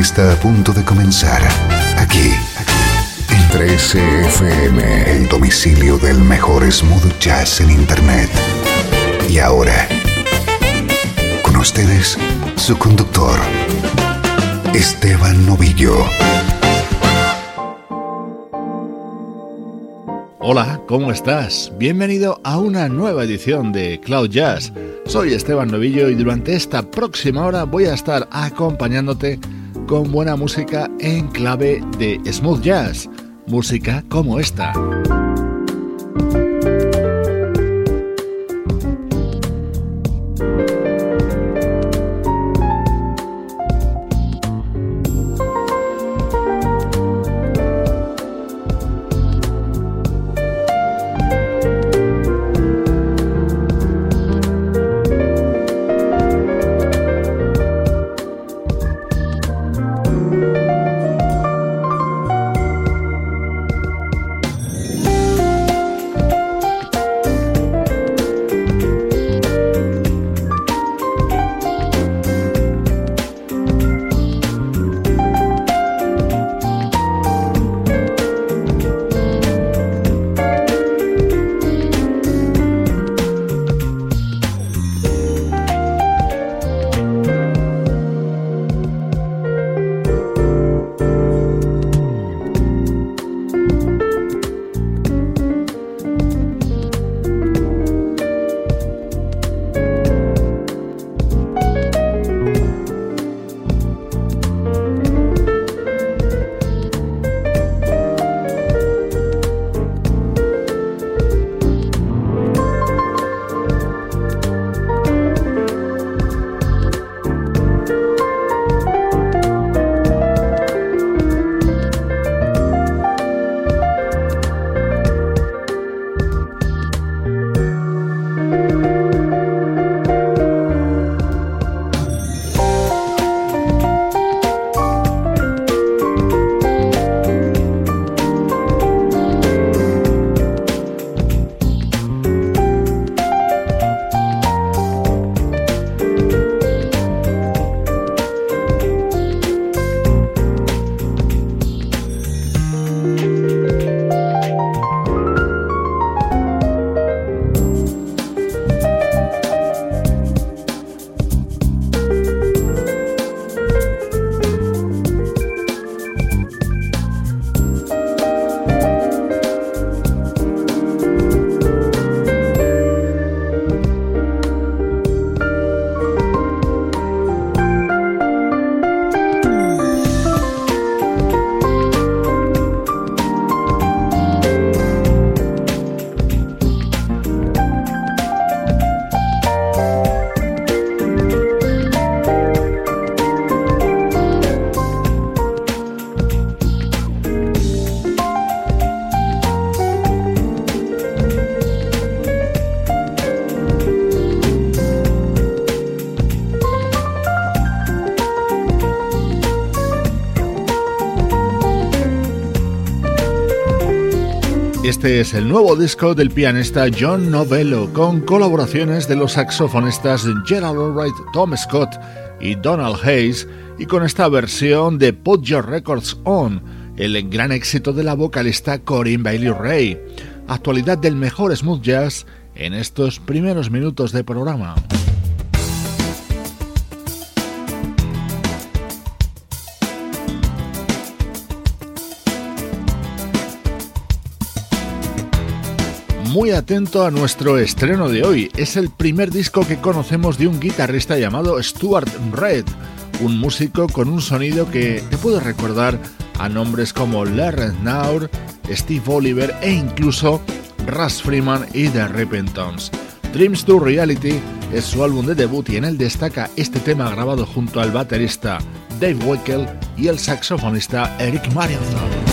Está a punto de comenzar aquí en 13FM, el domicilio del mejor smooth jazz en Internet. Y ahora, con ustedes, su conductor, Esteban Novillo. Hola, ¿cómo estás? Bienvenido a una nueva edición de Cloud Jazz. Soy Esteban Novillo y durante esta próxima hora voy a estar acompañándote con buena música en clave de smooth jazz, música como esta. Este es el nuevo disco del pianista John Novello, con colaboraciones de los saxofonistas Gerald Albright, Tom Scott y Donald Hayes, y con esta versión de Put Your Records On, el gran éxito de la vocalista Corinne Bailey Ray. Actualidad del mejor smooth jazz en estos primeros minutos de programa. Muy atento a nuestro estreno de hoy. Es el primer disco que conocemos de un guitarrista llamado Stuart Red, un músico con un sonido que te puede recordar a nombres como Larry Naur, Steve Oliver e incluso Russ Freeman y The Repentance. Dreams to Reality es su álbum de debut y en él destaca este tema grabado junto al baterista Dave Weckel y el saxofonista Eric Marienthal.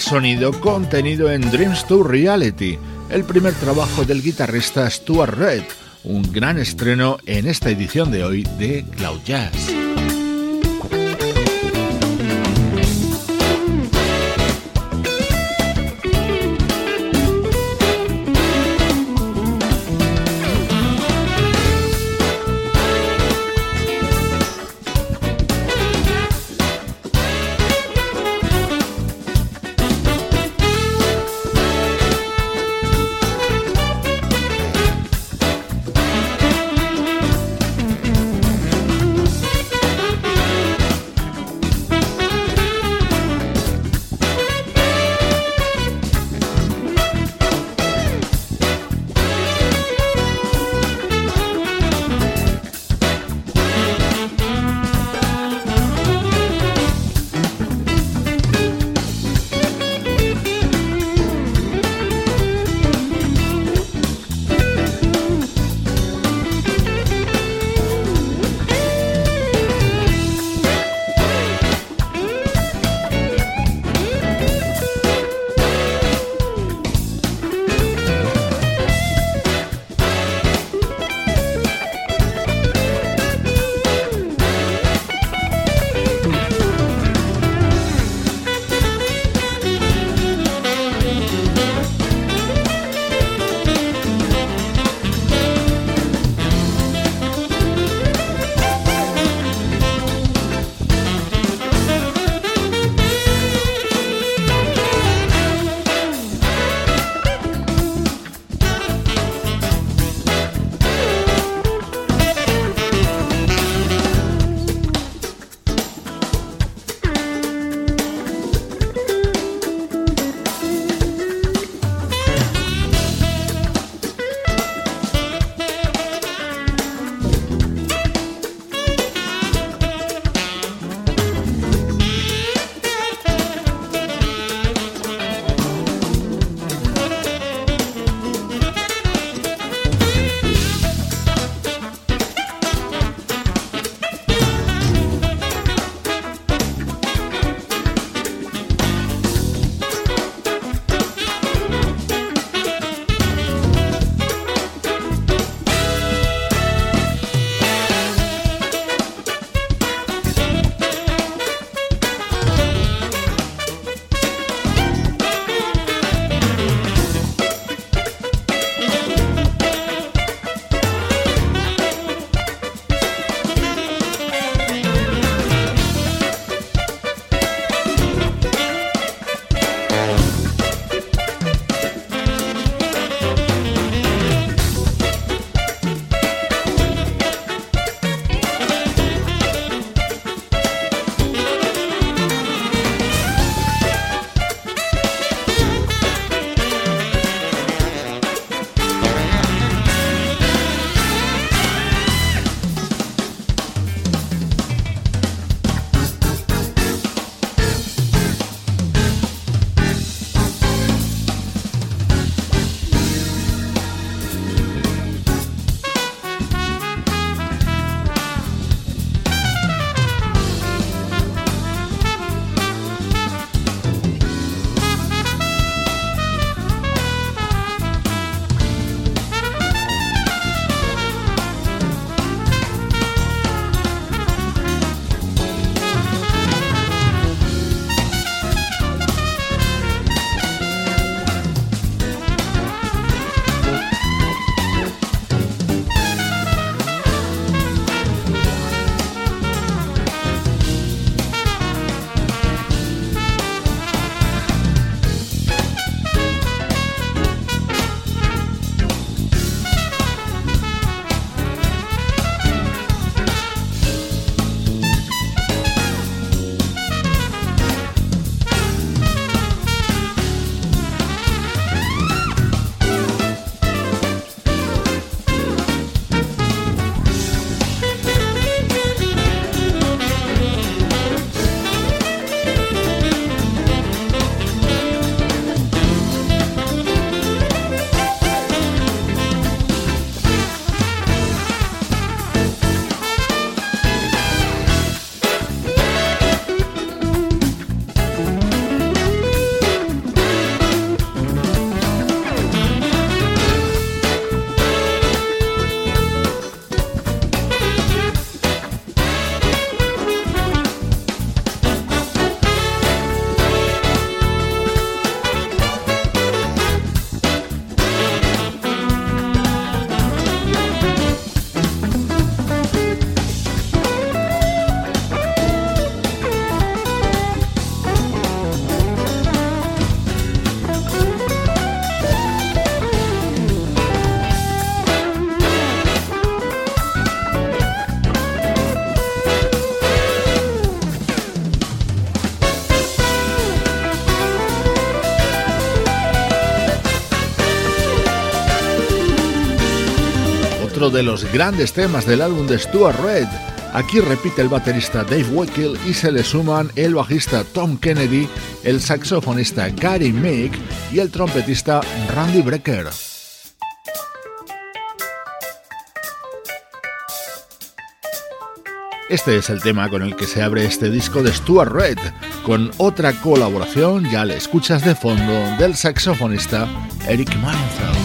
Sonido contenido en Dreams to Reality, el primer trabajo del guitarrista Stuart Red, un gran estreno en esta edición de hoy de Cloud Jazz. De los grandes temas del álbum de Stuart Red. Aquí repite el baterista Dave Wickel y se le suman el bajista Tom Kennedy, el saxofonista Gary Meek y el trompetista Randy Brecker. Este es el tema con el que se abre este disco de Stuart Red, con otra colaboración, ya le escuchas de fondo, del saxofonista Eric Manfeld.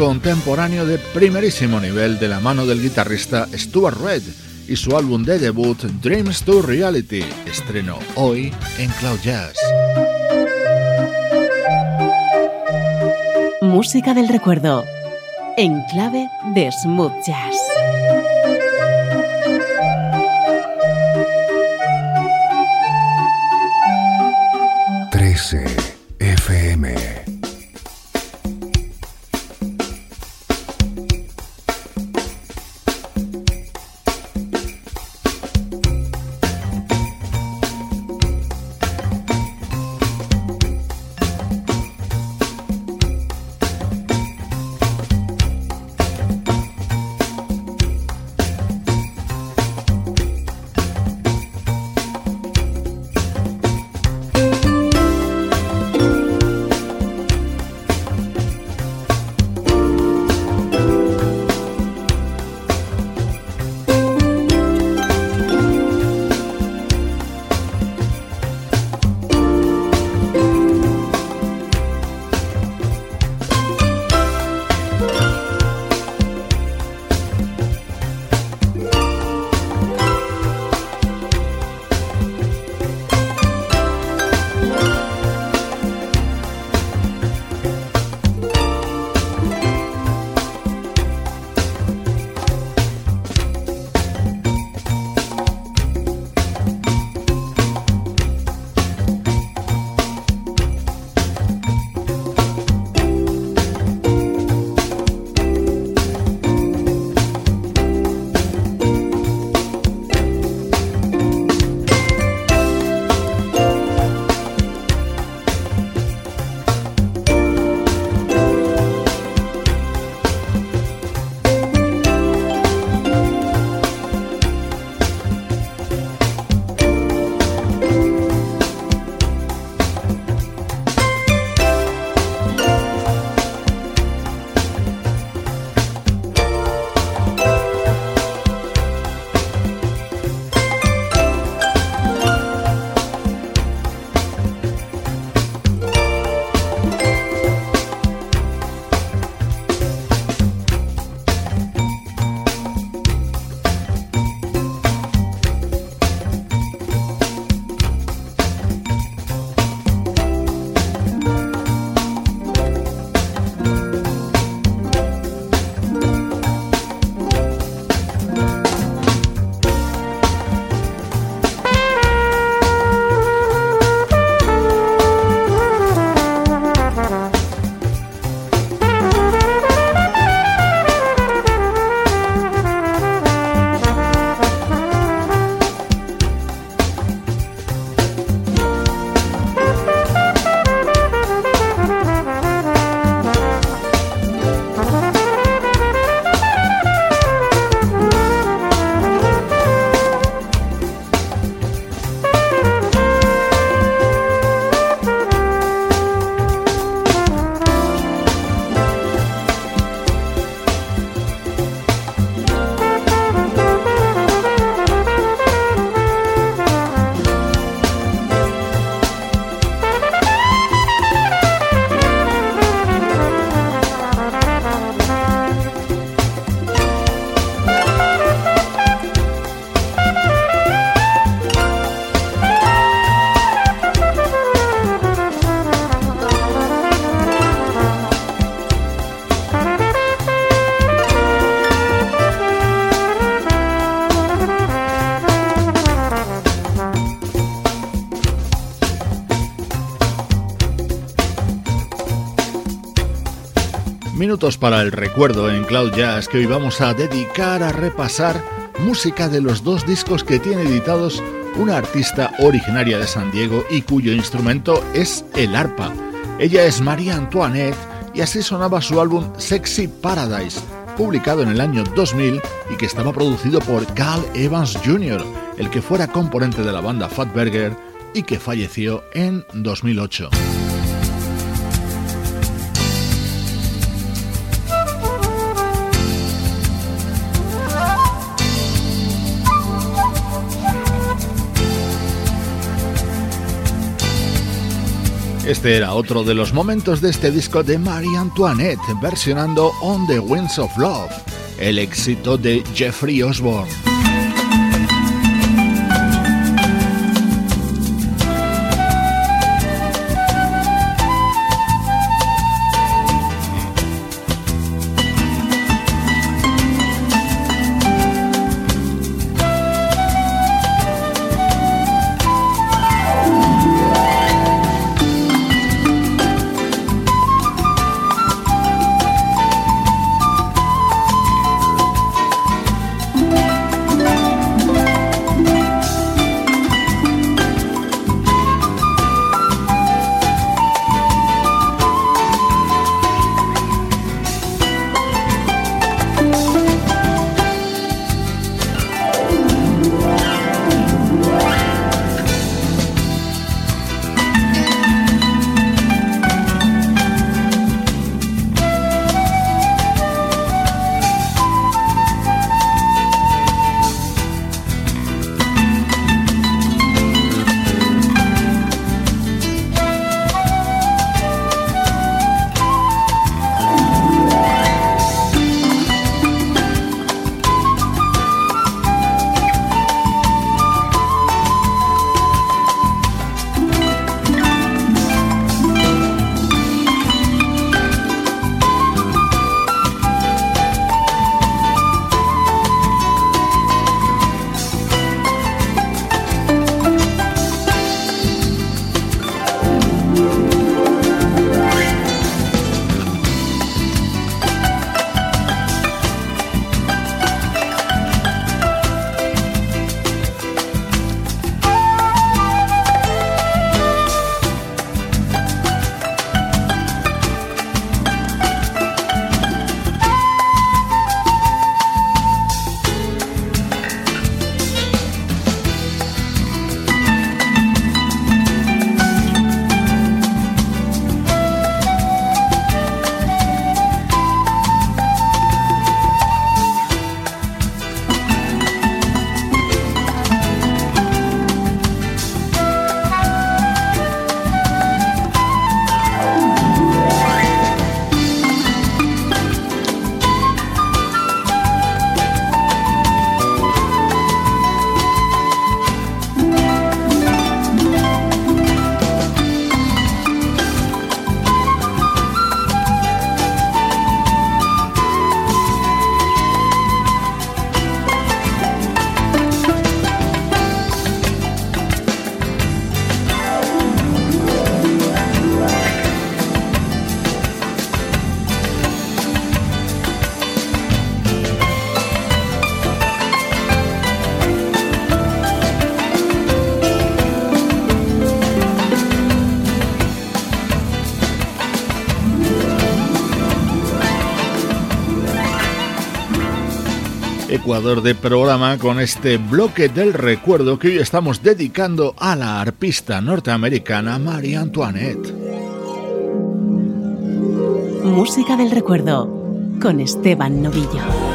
Contemporáneo de primerísimo nivel de la mano del guitarrista Stuart Red y su álbum de debut Dreams to Reality, estreno hoy en Cloud Jazz. Música del recuerdo, en clave de smooth jazz. Minutos para el recuerdo en Cloud Jazz que hoy vamos a dedicar a repasar música de los dos discos que tiene editados una artista originaria de San Diego y cuyo instrumento es el arpa. Ella es María Antoinette y así sonaba su álbum Sexy Paradise, publicado en el año 2000 y que estaba producido por Carl Evans Jr., el que fuera componente de la banda Fatberger y que falleció en 2008. Este era otro de los momentos de este disco de Marie Antoinette versionando On the Winds of Love, el éxito de Jeffrey Osborne. De programa con este bloque del recuerdo que hoy estamos dedicando a la arpista norteamericana Marie Antoinette. Música del recuerdo con Esteban Novillo.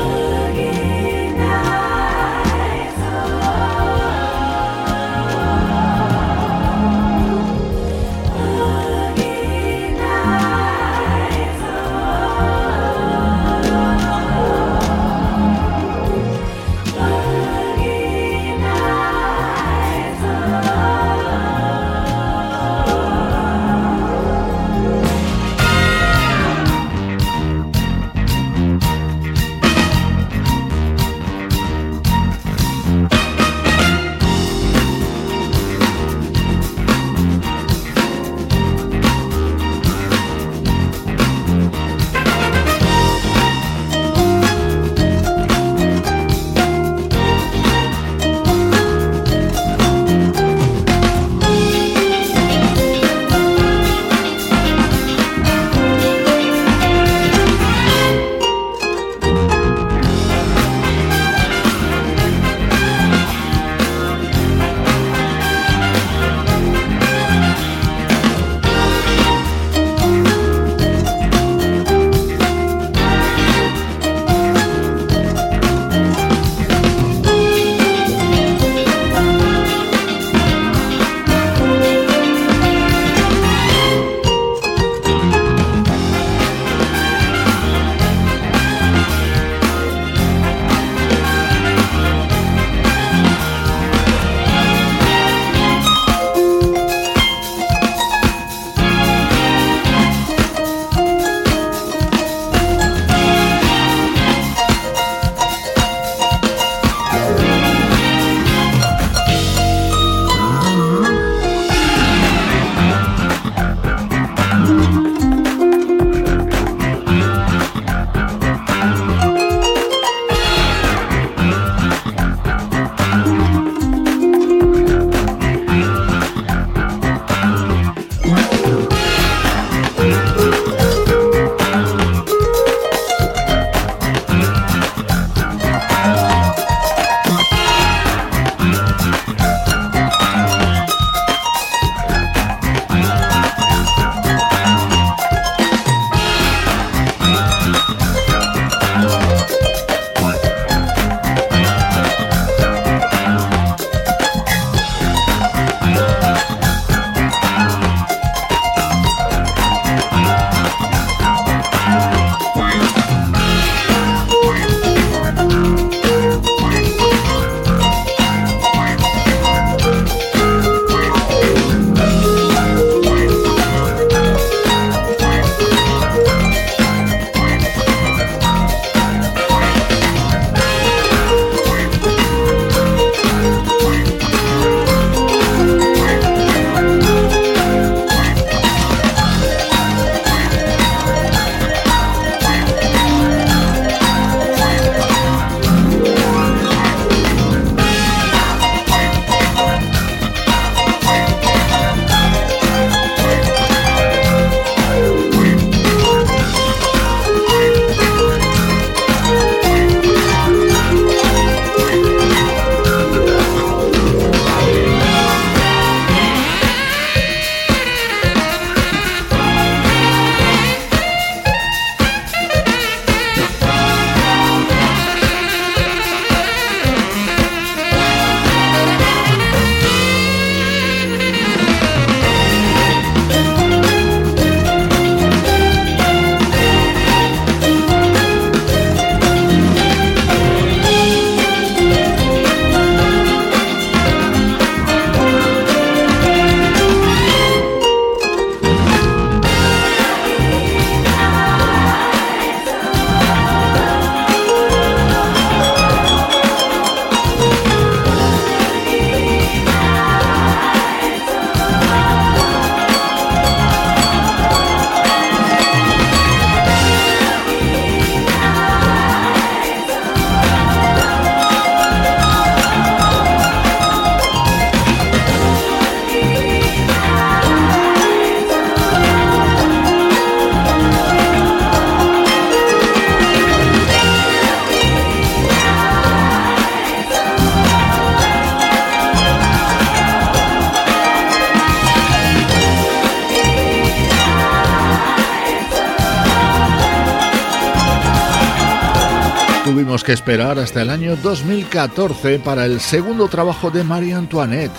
Que esperar hasta el año 2014 para el segundo trabajo de Marie Antoinette,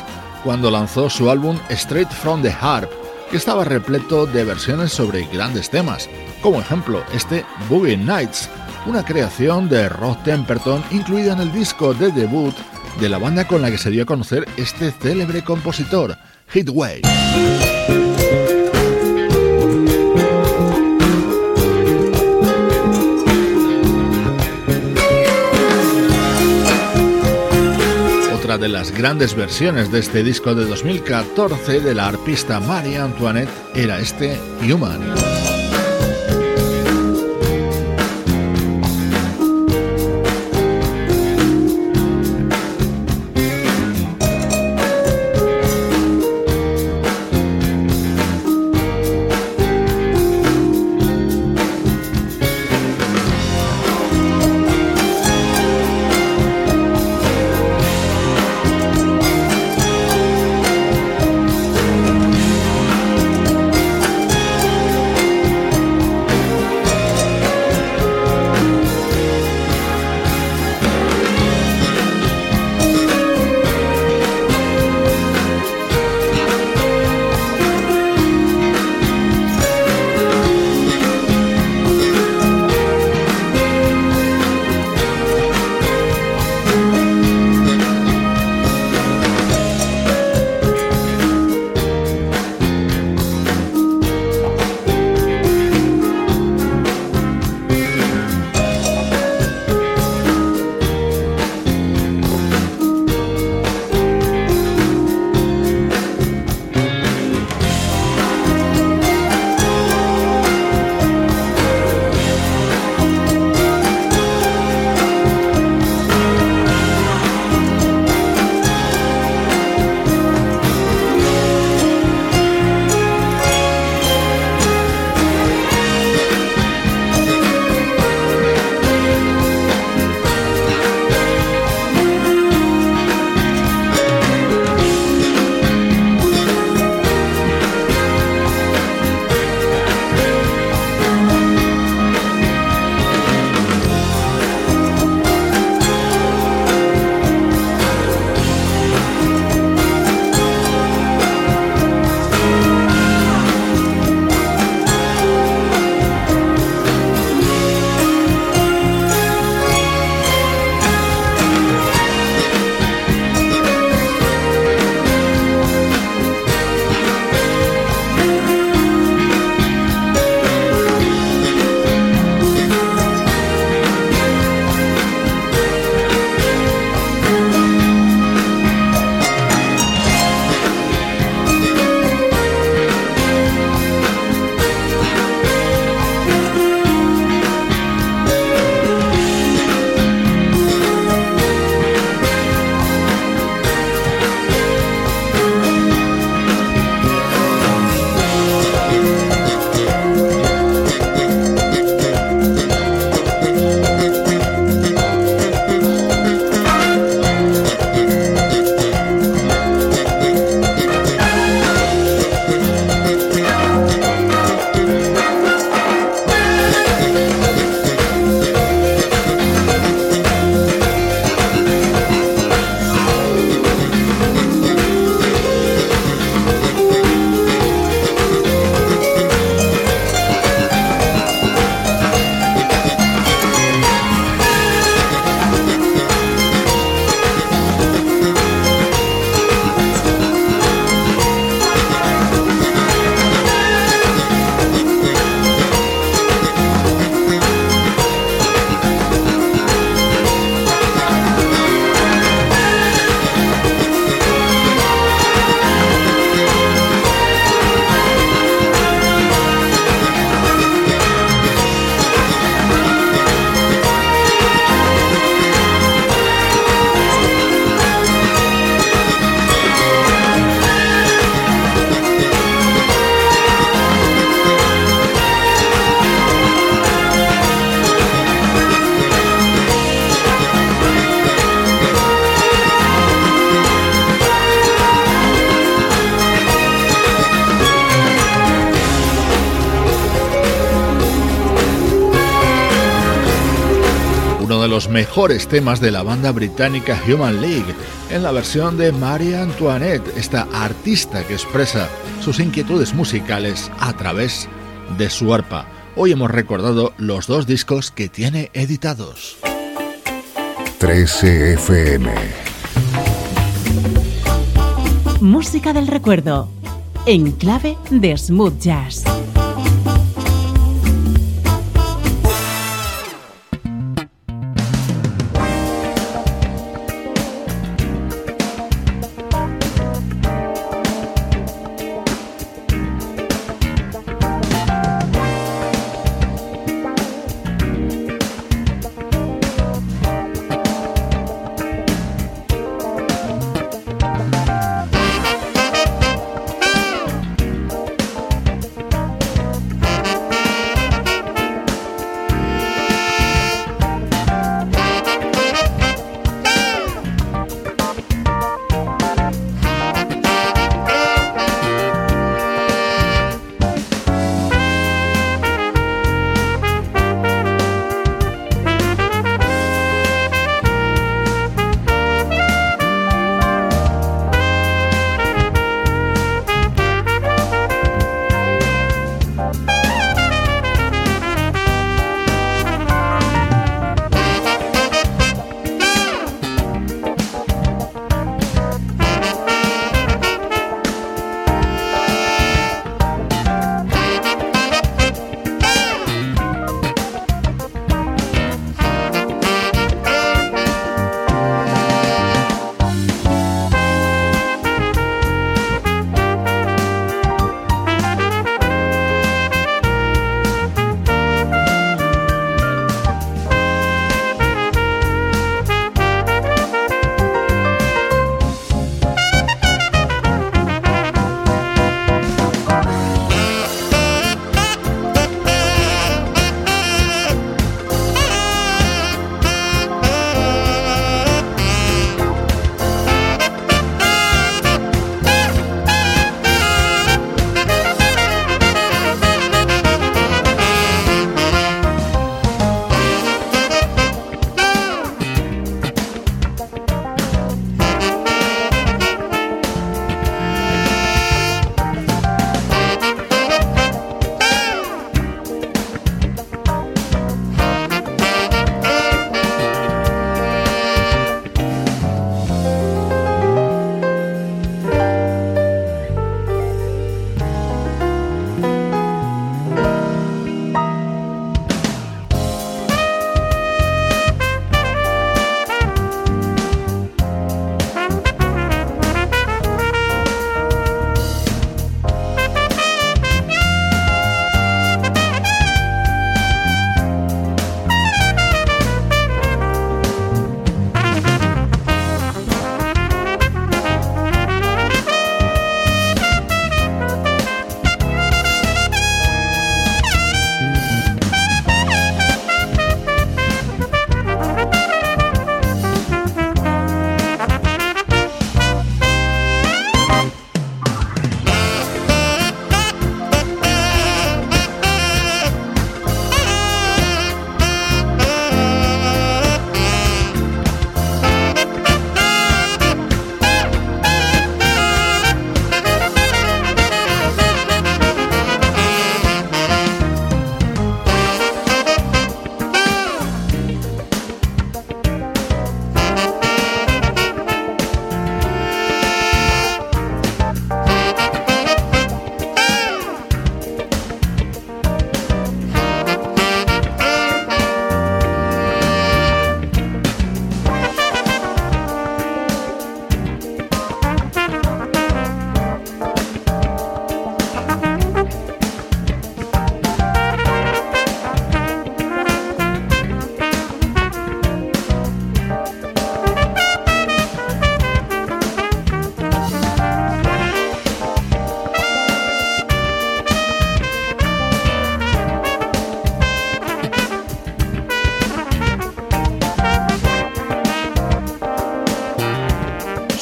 cuando lanzó su álbum Straight from the Harp, que estaba repleto de versiones sobre grandes temas, como ejemplo este Boogie Nights, una creación de Rod Temperton incluida en el disco de debut de la banda con la que se dio a conocer este célebre compositor, Hitway. De las grandes versiones de este disco de 2014 de la arpista Marie Antoinette era este Human. Mejores temas de la banda británica Human League, en la versión de Marie Antoinette, esta artista que expresa sus inquietudes musicales a través de su arpa. Hoy hemos recordado los dos discos que tiene editados. 13 FM Música del recuerdo, en clave de smooth jazz.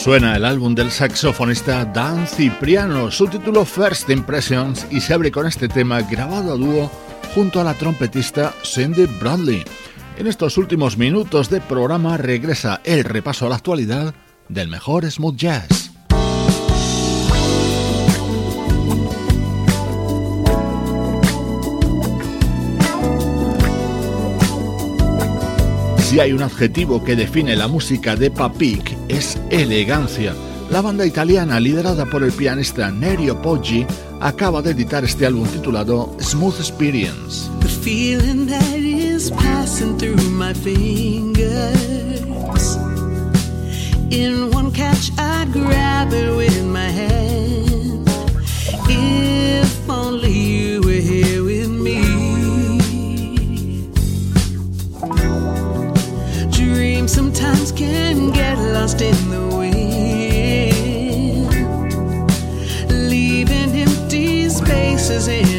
Suena el álbum del saxofonista Dan Cipriano, su título First Impressions, y se abre con este tema grabado a dúo junto a la trompetista Cindy Bradley. En estos últimos minutos de programa regresa el repaso a la actualidad del mejor smooth jazz. Si hay un adjetivo que define la música de Papik es elegancia. La banda italiana liderada por el pianista Nerio Poggi acaba de editar este álbum titulado Smooth Experience. Feeling. In one catch, I'd grab it with my hand. If only sometimes can get lost in the wind, leaving empty spaces in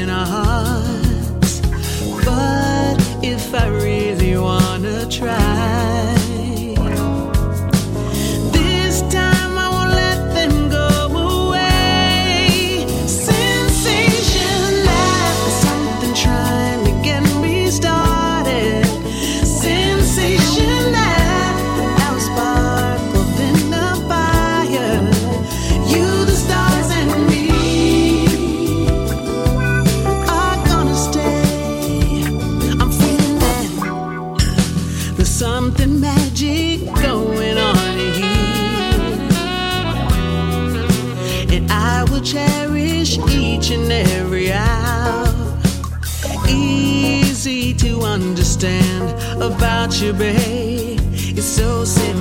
understand about you, babe. It's so simple.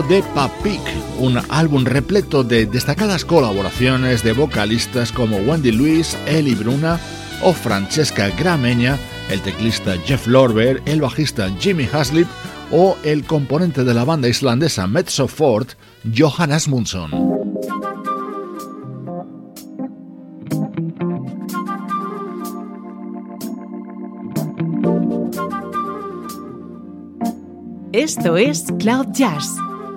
De Papik, un álbum repleto de destacadas colaboraciones de vocalistas como Wendy Lewis, Eli Bruna o Francesca Grameña, el teclista Jeff Lorber, el bajista Jimmy Haslip o el componente de la banda islandesa Mezzo Ford, Johan Asmundsson. Esto es Cloud Jazz,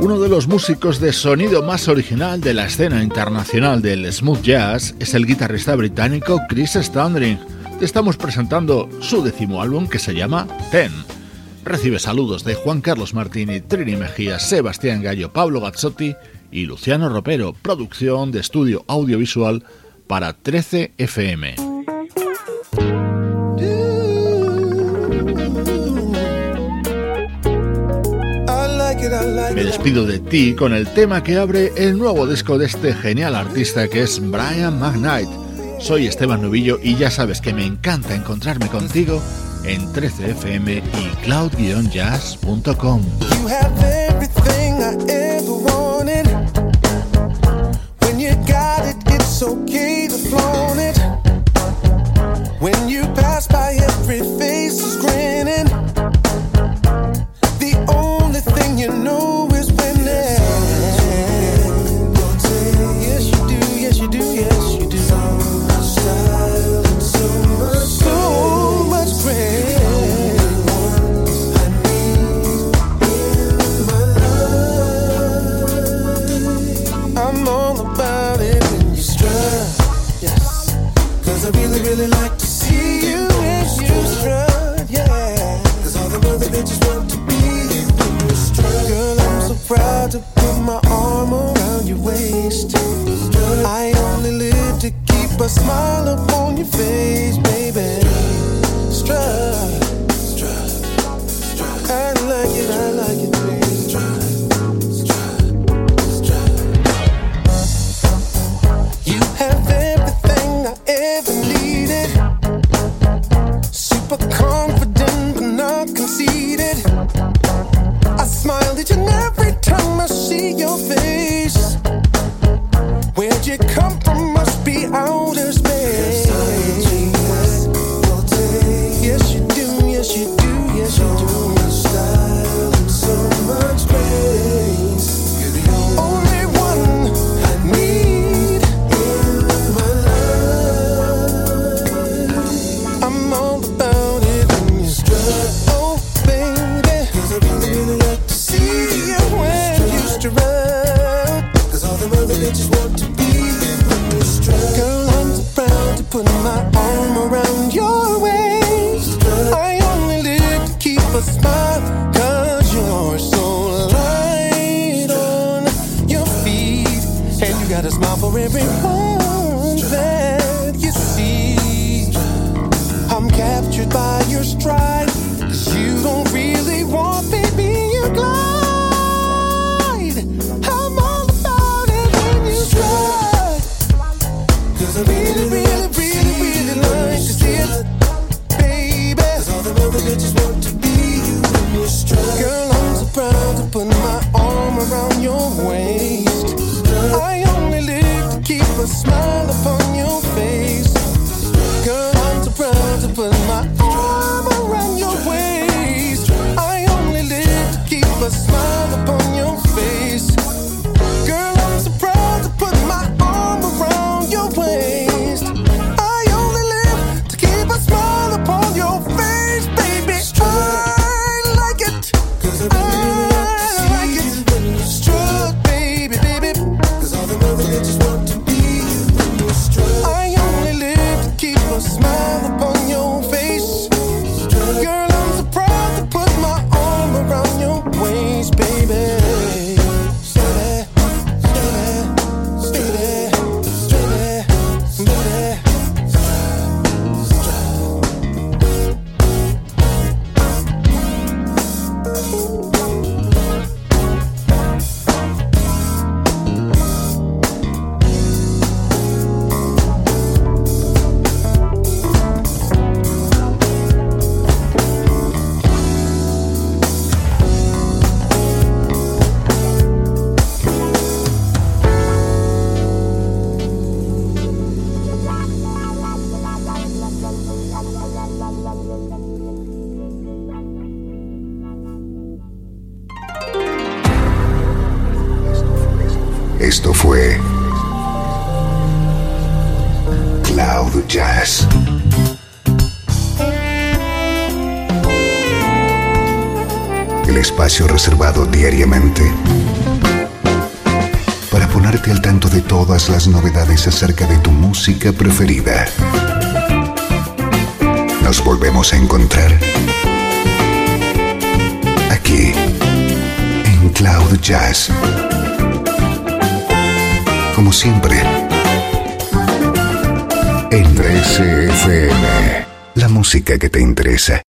Uno de los músicos de sonido más original de la escena internacional del smooth jazz es el guitarrista británico Chris Standring. Te estamos presentando su décimo álbum que se llama Ten. Recibe saludos de Juan Carlos Martini, Trini Mejía, Sebastián Gallo, Pablo Gazzotti y Luciano Ropero, producción de estudio audiovisual para 13 FM. Me despido de ti con el tema que abre el nuevo disco de este genial artista que es Brian McKnight. Soy Esteban Novillo y ya sabes que me encanta encontrarme contigo en 13fm y cloud-jazz.com. got it, it's okay to flaunt it. When you pass by, every face is grinning. 13FM, la música que te interesa.